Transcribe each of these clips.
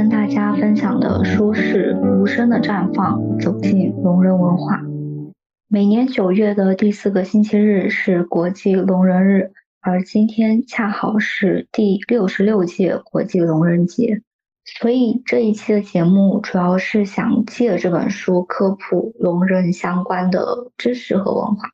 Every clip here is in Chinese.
跟大家分享的书是《无声的绽放：走进聋人文化》。每年九月的第四个星期日是国际聋人日，而今天恰好是第六十六届国际聋人节，所以这一期的节目主要是想借这本书科普聋人相关的知识和文化。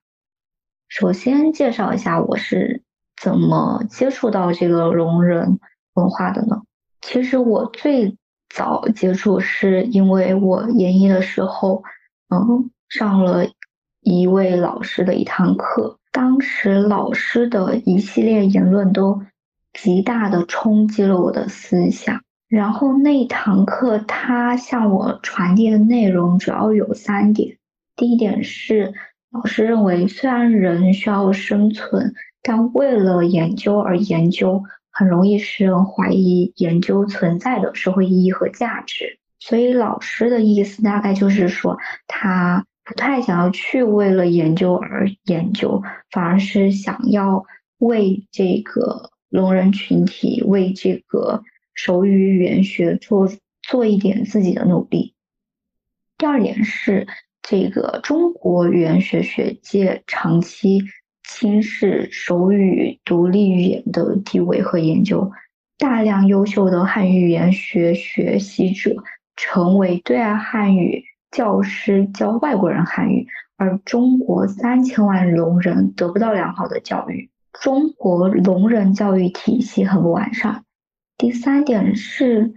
首先介绍一下我是怎么接触到这个聋人文化的呢？其实我最早接触是因为我研一的时候，嗯，上了一位老师的一堂课，当时老师的一系列言论都极大的冲击了我的思想。然后那堂课他向我传递的内容主要有三点，第一点是老师认为，虽然人需要生存，但为了研究而研究。很容易使人怀疑研究存在的社会意义和价值，所以老师的意思大概就是说，他不太想要去为了研究而研究，反而是想要为这个聋人群体、为这个手语语言学做做一点自己的努力。第二点是，这个中国语言学学界长期。轻视手语独立语言的地位和研究，大量优秀的汉语语言学学习者成为对外汉语教师，教外国人汉语，而中国三千万聋人得不到良好的教育，中国聋人教育体系很不完善。第三点是，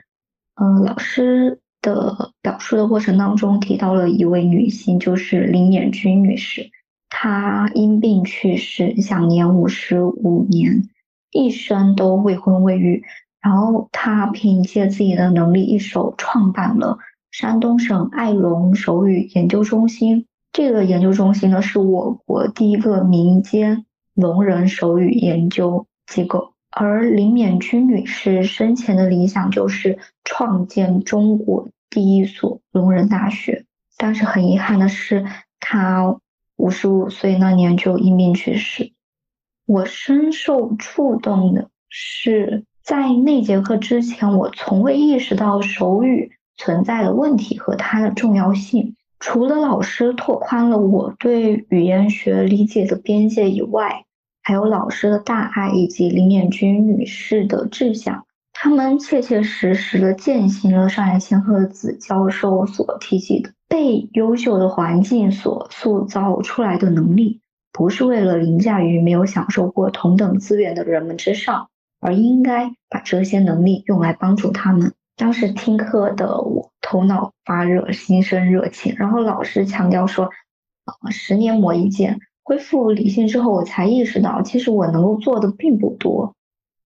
嗯，老师的表述的过程当中提到了一位女性，就是林彦君女士。他因病去世，享年五十五年，一生都未婚未育。然后他凭借自己的能力，一手创办了山东省爱龙手语研究中心。这个研究中心呢，是我国第一个民间聋人手语研究机构。而林勉君女士生前的理想就是创建中国第一所聋人大学，但是很遗憾的是，她。五十五岁那年就因病去世。我深受触动的是，在那节课之前，我从未意识到手语存在的问题和它的重要性。除了老师拓宽了我对语言学理解的边界以外，还有老师的大爱以及林彦君女士的志向，他们切切实实的践行了上野千鹤子教授所提及的。被优秀的环境所塑造出来的能力，不是为了凌驾于没有享受过同等资源的人们之上，而应该把这些能力用来帮助他们。当时听课的我头脑发热，心生热情。然后老师强调说：“啊，十年磨一剑，恢复理性之后，我才意识到，其实我能够做的并不多，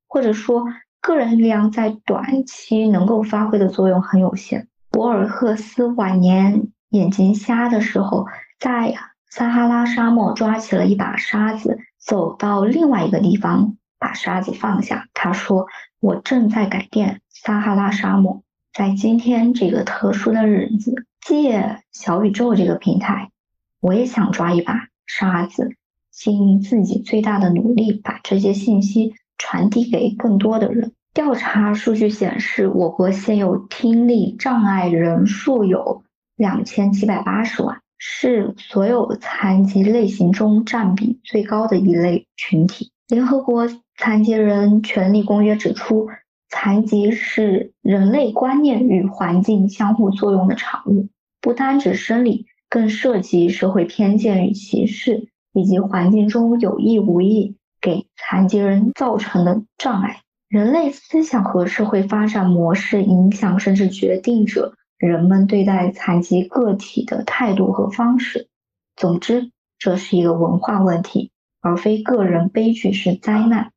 或者说，个人力量在短期能够发挥的作用很有限。”博尔赫斯晚年眼睛瞎的时候，在撒哈拉沙漠抓起了一把沙子，走到另外一个地方，把沙子放下。他说：“我正在改变撒哈拉沙漠。”在今天这个特殊的日子，借小宇宙这个平台，我也想抓一把沙子，尽自己最大的努力，把这些信息传递给更多的人。调查数据显示，我国现有听力障碍人数有两千七百八十万，是所有残疾类型中占比最高的一类群体。联合国残疾人权利公约指出，残疾是人类观念与环境相互作用的产物，不单指生理，更涉及社会偏见与歧视，以及环境中有意无意给残疾人造成的障碍。人类思想和社会发展模式影响甚至决定着人们对待残疾个体的态度和方式。总之，这是一个文化问题，而非个人悲剧是灾难。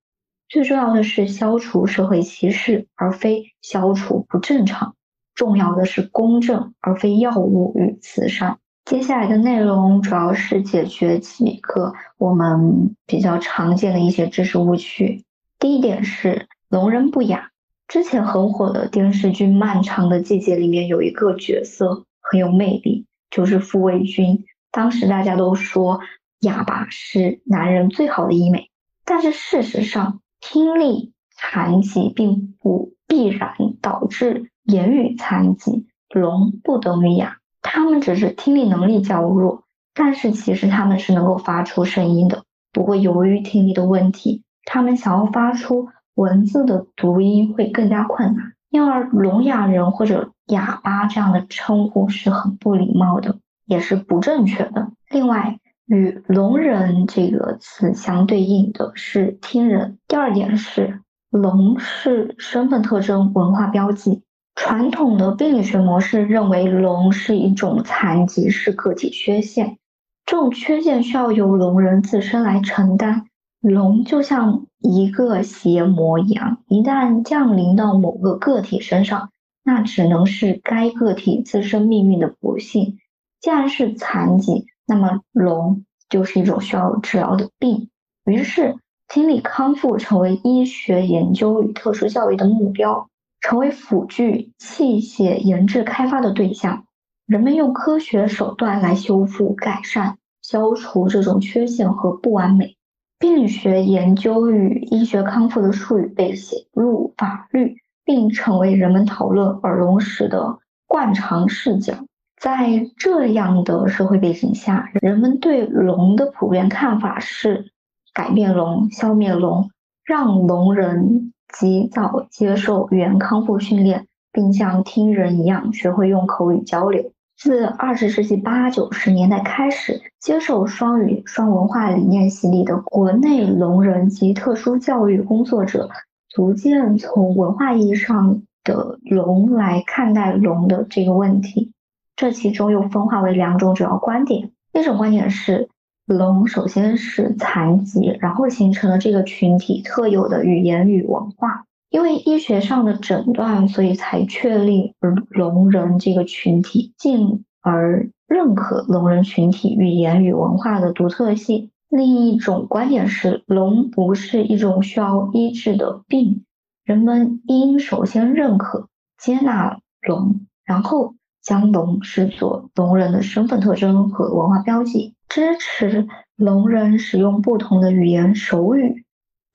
最重要的是消除社会歧视，而非消除不正常。重要的是公正，而非药物与慈善。接下来的内容主要是解决几个我们比较常见的一些知识误区。第一点是。聋人不哑。之前很火的电视剧《漫长的季节》里面有一个角色很有魅力，就是傅卫军。当时大家都说哑巴是男人最好的医美，但是事实上，听力残疾并不必然导致言语残疾，聋不等于哑，他们只是听力能力较弱，但是其实他们是能够发出声音的。不过由于听力的问题，他们想要发出文字的读音会更加困难，因而聋哑人或者哑巴这样的称呼是很不礼貌的，也是不正确的。另外，与聋人这个词相对应的是听人。第二点是，聋是身份特征、文化标记。传统的病理学模式认为，聋是一种残疾，是个体缺陷，这种缺陷需要由聋人自身来承担。聋就像一个邪魔一样，一旦降临到某个个体身上，那只能是该个体自身命运的不幸。既然是残疾，那么聋就是一种需要治疗的病。于是，听力康复成为医学研究与特殊教育的目标，成为辅具器械研制开发的对象。人们用科学手段来修复、改善、消除这种缺陷和不完美。病理学研究与医学康复的术语被写入法律，并成为人们讨论耳聋时的惯常视角。在这样的社会背景下，人们对聋的普遍看法是：改变聋、消灭聋，让聋人及早接受语言康复训练，并像听人一样学会用口语交流。自二十世纪八九十年代开始，接受双语双文化理念洗礼的国内聋人及特殊教育工作者，逐渐从文化意义上的聋来看待聋的这个问题。这其中又分化为两种主要观点：一种观点是，聋首先是残疾，然后形成了这个群体特有的语言与文化。因为医学上的诊断，所以才确立聋人这个群体，进而认可聋人群体语言与文化的独特性。另一种观点是，聋不是一种需要医治的病，人们应首先认可、接纳聋，然后将聋视作聋人的身份特征和文化标记，支持聋人使用不同的语言手语。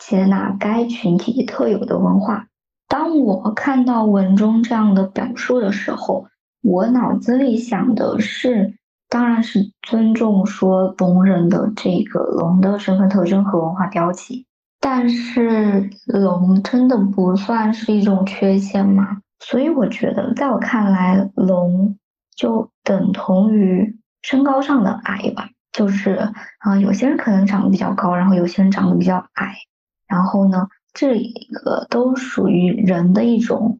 接纳该群体特有的文化。当我看到文中这样的表述的时候，我脑子里想的是，当然是尊重说聋人的这个聋的身份特征和文化标记。但是聋真的不算是一种缺陷吗？所以我觉得，在我看来，聋就等同于身高上的矮吧。就是啊，有些人可能长得比较高，然后有些人长得比较矮。然后呢，这一个都属于人的一种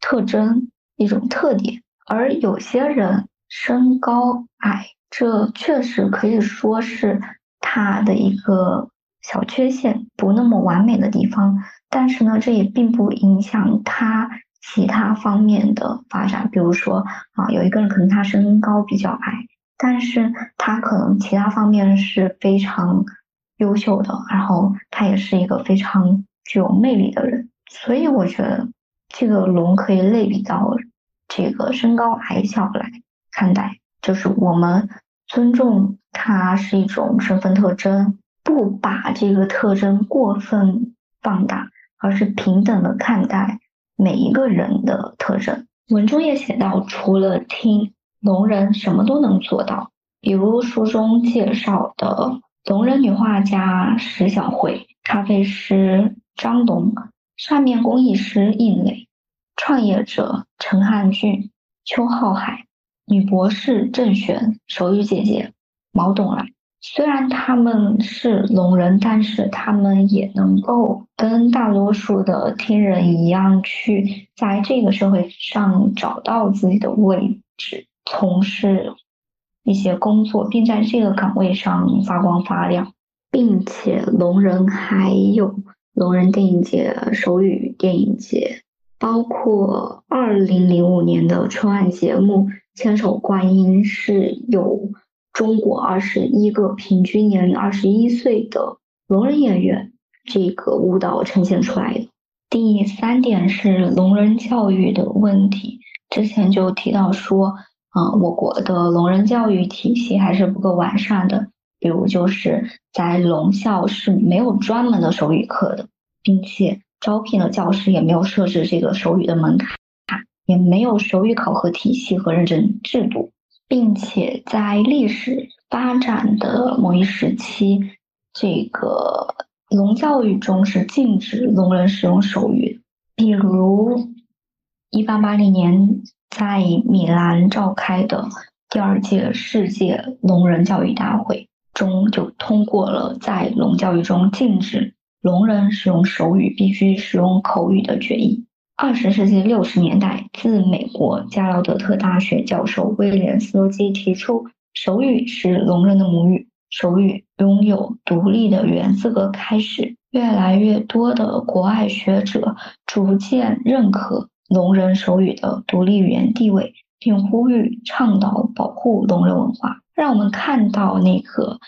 特征、一种特点。而有些人身高矮，这确实可以说是他的一个小缺陷，不那么完美的地方。但是呢，这也并不影响他其他方面的发展。比如说啊，有一个人可能他身高比较矮，但是他可能其他方面是非常。优秀的，然后他也是一个非常具有魅力的人，所以我觉得这个龙可以类比到这个身高矮小来看待，就是我们尊重他是一种身份特征，不把这个特征过分放大，而是平等的看待每一个人的特征。文中也写到，除了听聋人什么都能做到，比如书中介绍的。聋人女画家石小慧、咖啡师张龙、扇面工艺师应磊、创业者陈汉俊、邱浩海、女博士郑璇、手语姐姐毛董来。虽然他们是聋人，但是他们也能够跟大多数的听人一样，去在这个社会上找到自己的位置，从事。一些工作，并在这个岗位上发光发亮，并且聋人还有聋人电影节、手语电影节，包括二零零五年的春晚节目《千手观音》是有中国二十一个平均年龄二十一岁的聋人演员这个舞蹈呈现出来的。第三点是聋人教育的问题，之前就提到说。啊，我国的聋人教育体系还是不够完善的。比如，就是在聋校是没有专门的手语课的，并且招聘的教师也没有设置这个手语的门槛。也没有手语考核体系和认证制度，并且在历史发展的某一时期，这个聋教育中是禁止聋人使用手语，比如一八八零年在米兰召开的第二届世界聋人教育大会中，就通过了在聋教育中禁止聋人使用手语，必须使用口语的决议。二十世纪六十年代，自美国加劳德特大学教授威廉斯洛基提出手语是聋人的母语，手语拥有独立的语言资格开始，越来越多的国外学者逐渐认可聋人手语的独立语言地位，并呼吁倡导保护聋人文化。让我们看到那个。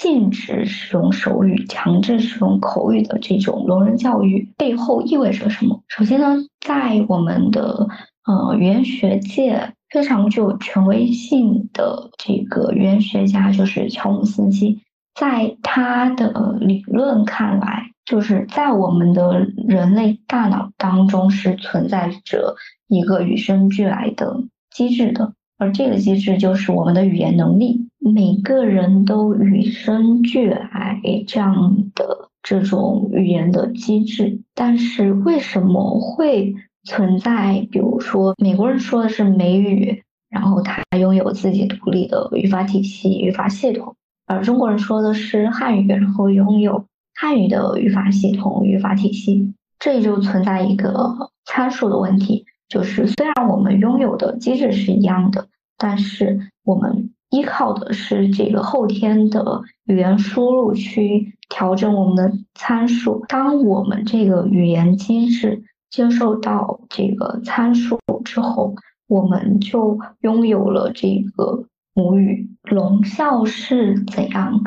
禁止使用手语、强制使用口语的这种聋人教育背后意味着什么？首先呢，在我们的呃语言学界非常具有权威性的这个语言学家就是乔姆斯基，在他的理论看来，就是在我们的人类大脑当中是存在着一个与生俱来的机制的。而这个机制就是我们的语言能力，每个人都与生俱来这样的这种语言的机制。但是为什么会存在？比如说，美国人说的是美语，然后他拥有自己独立的语法体系、语法系统；而中国人说的是汉语，然后拥有汉语的语法系统、语法体系。这就存在一个参数的问题。就是虽然我们拥有的机制是一样的，但是我们依靠的是这个后天的语言输入去调整我们的参数。当我们这个语言机制接受到这个参数之后，我们就拥有了这个母语。聋校是怎样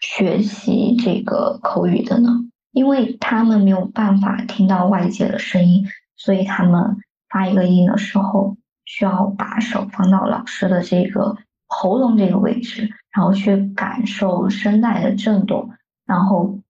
学习这个口语的呢？因为他们没有办法听到外界的声音，所以他们。发一个音的时候，需要把手放到老师的这个喉咙这个位置，然后去感受声带的震动，然后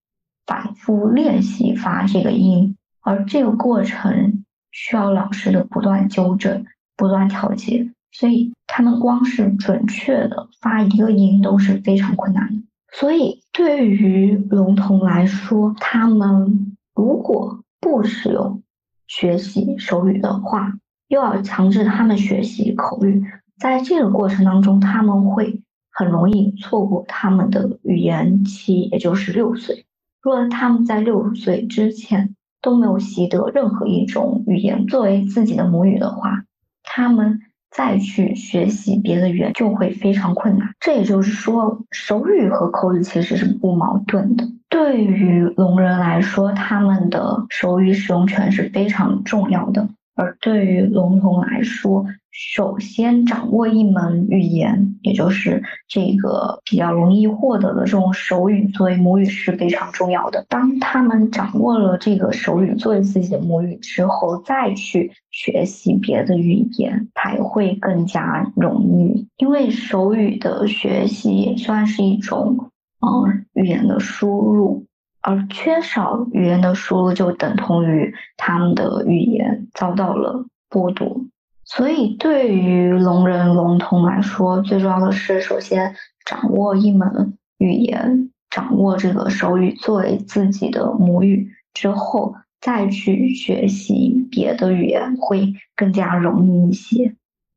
反复练习发这个音。而这个过程需要老师的不断纠正、不断调节，所以他们光是准确的发一个音都是非常困难的。所以对于聋童来说，他们如果不使用。学习手语的话，又要强制他们学习口语，在这个过程当中，他们会很容易错过他们的语言期，也就是六岁。如果他们在六岁之前都没有习得任何一种语言作为自己的母语的话，他们再去学习别的语言就会非常困难。这也就是说，手语和口语其实是不矛盾的。对于聋人来说，他们的手语使用权是非常重要的；而对于聋童来说，首先掌握一门语言，也就是这个比较容易获得的这种手语作为母语是非常重要的。当他们掌握了这个手语作为自己的母语之后，再去学习别的语言才会更加容易。因为手语的学习也算是一种。嗯，语言的输入，而缺少语言的输入，就等同于他们的语言遭到了剥夺。所以，对于聋人、聋童来说，最重要的是，首先掌握一门语言，掌握这个手语作为自己的母语之后，再去学习别的语言，会更加容易一些。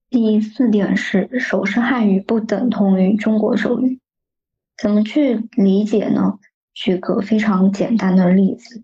第四点是，手势汉语不等同于中国手语。怎么去理解呢？举个非常简单的例子，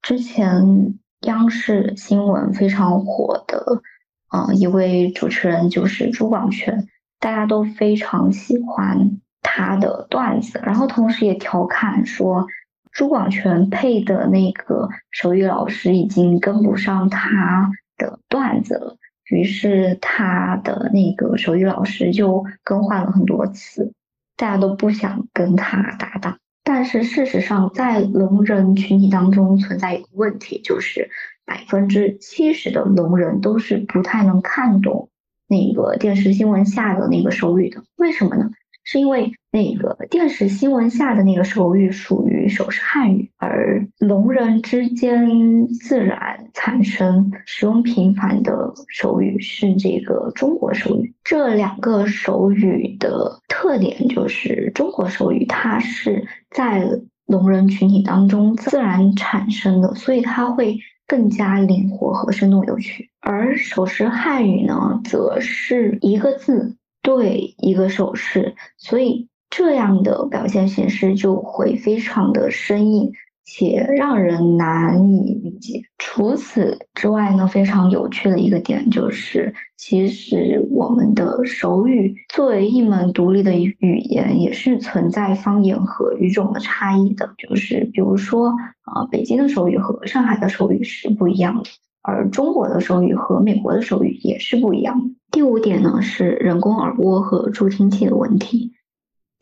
之前央视新闻非常火的，啊，一位主持人就是朱广权，大家都非常喜欢他的段子，然后同时也调侃说，朱广权配的那个手语老师已经跟不上他的段子了，于是他的那个手语老师就更换了很多次。大家都不想跟他搭档，但是事实上，在聋人群体当中存在一个问题，就是百分之七十的聋人都是不太能看懂那个电视新闻下的那个手语的。为什么呢？是因为那个电视新闻下的那个手语属于手势汉语，而聋人之间自然产生使用频繁的手语是这个中国手语。这两个手语的特点就是，中国手语它是在聋人群体当中自然产生的，所以它会更加灵活和生动有趣。而手势汉语呢，则是一个字。对一个手势，所以这样的表现形式就会非常的生硬且让人难以理解。除此之外呢，非常有趣的一个点就是，其实我们的手语作为一门独立的语言，也是存在方言和语种的差异的。就是比如说，啊，北京的手语和上海的手语是不一样的。而中国的手语和美国的手语也是不一样的。第五点呢是人工耳蜗和助听器的问题。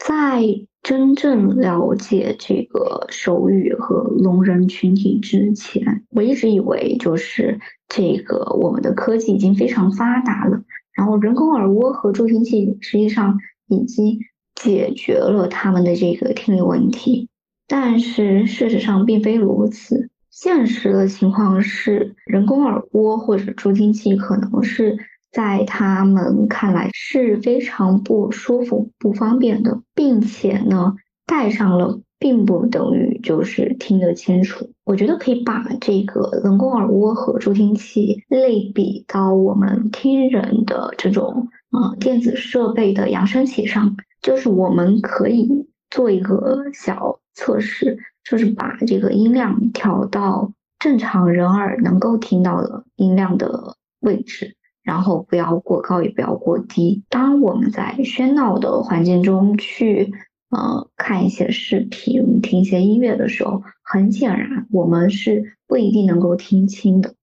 在真正了解这个手语和聋人群体之前，我一直以为就是这个我们的科技已经非常发达了，然后人工耳蜗和助听器实际上已经解决了他们的这个听力问题。但是事实上并非如此。现实的情况是，人工耳蜗或者助听器可能是在他们看来是非常不舒服、不方便的，并且呢，戴上了并不等于就是听得清楚。我觉得可以把这个人工耳蜗和助听器类比到我们听人的这种呃电子设备的扬声器上，就是我们可以做一个小测试。就是把这个音量调到正常人耳能够听到的音量的位置，然后不要过高，也不要过低。当我们在喧闹的环境中去呃看一些视频、听一些音乐的时候，很显然我们是不一定能够听清的。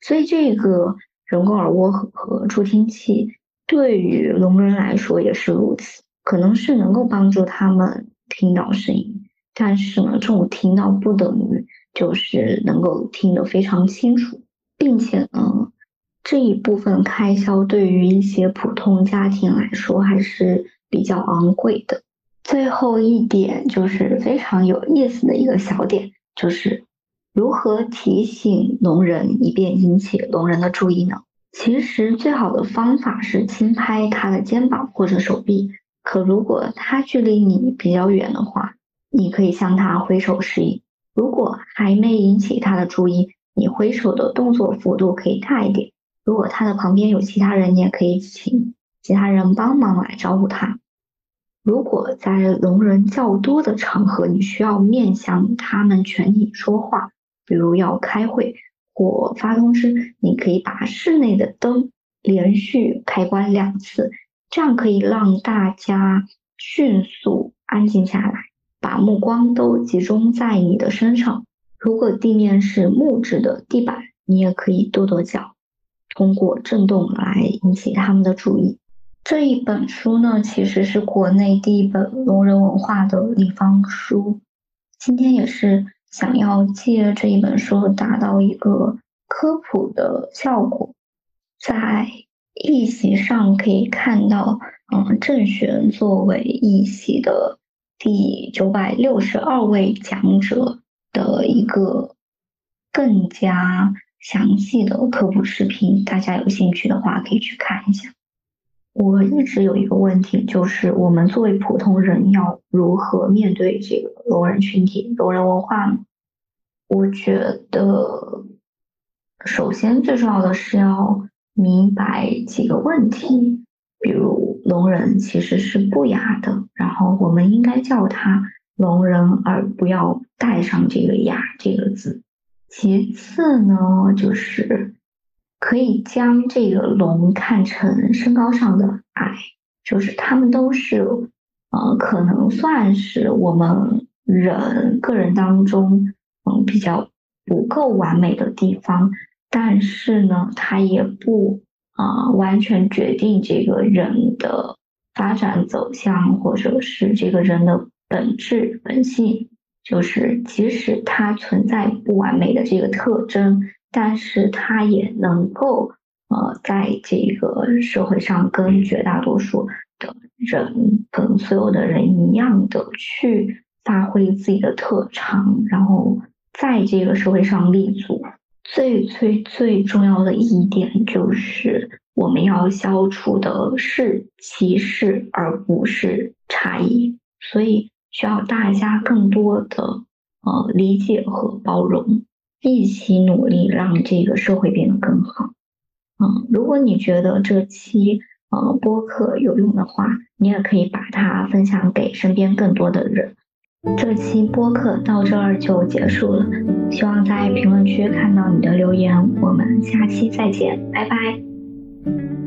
所以，这个人工耳蜗和和助听器对于聋人来说也是如此，可能是能够帮助他们听到声音。但是呢，这种听到不等于就是能够听得非常清楚，并且呢，这一部分开销对于一些普通家庭来说还是比较昂贵的。最后一点就是非常有意思的一个小点，就是如何提醒聋人以便引起聋人的注意呢？其实最好的方法是轻拍他的肩膀或者手臂，可如果他距离你比较远的话，你可以向他挥手示意，如果还没引起他的注意，你挥手的动作幅度可以大一点。如果他的旁边有其他人，你也可以请其他人帮忙来招呼他。如果在聋人较多的场合，你需要面向他们全体说话，比如要开会或发通知，你可以把室内的灯连续开关两次，这样可以让大家迅速安静下来。把目光都集中在你的身上。如果地面是木质的地板，你也可以跺跺脚，通过震动来引起他们的注意。这一本书呢，其实是国内第一本聋人文化的立方书。今天也是想要借这一本书达到一个科普的效果。在一席上可以看到，嗯，郑玄作为一席的。第九百六十二位讲者的一个更加详细的科普视频，大家有兴趣的话可以去看一下。我一直有一个问题，就是我们作为普通人要如何面对这个聋人群体、聋人文化呢？我觉得，首先最重要的是要明白几个问题。比如聋人其实是不雅的，然后我们应该叫他聋人，而不要带上这个雅这个字。其次呢，就是可以将这个龙看成身高上的矮，就是他们都是呃，可能算是我们人个人当中嗯比较不够完美的地方，但是呢，他也不。啊，完全决定这个人的发展走向，或者是这个人的本质本性，就是即使他存在不完美的这个特征，但是他也能够呃，在这个社会上跟绝大多数的人跟所有的人一样的去发挥自己的特长，然后在这个社会上立足。最最最重要的一点就是，我们要消除的是歧视，而不是差异。所以需要大家更多的呃理解和包容，一起努力让这个社会变得更好。嗯，如果你觉得这期呃播客有用的话，你也可以把它分享给身边更多的人。这期播客到这儿就结束了，希望在评论区看到你的留言。我们下期再见，拜拜。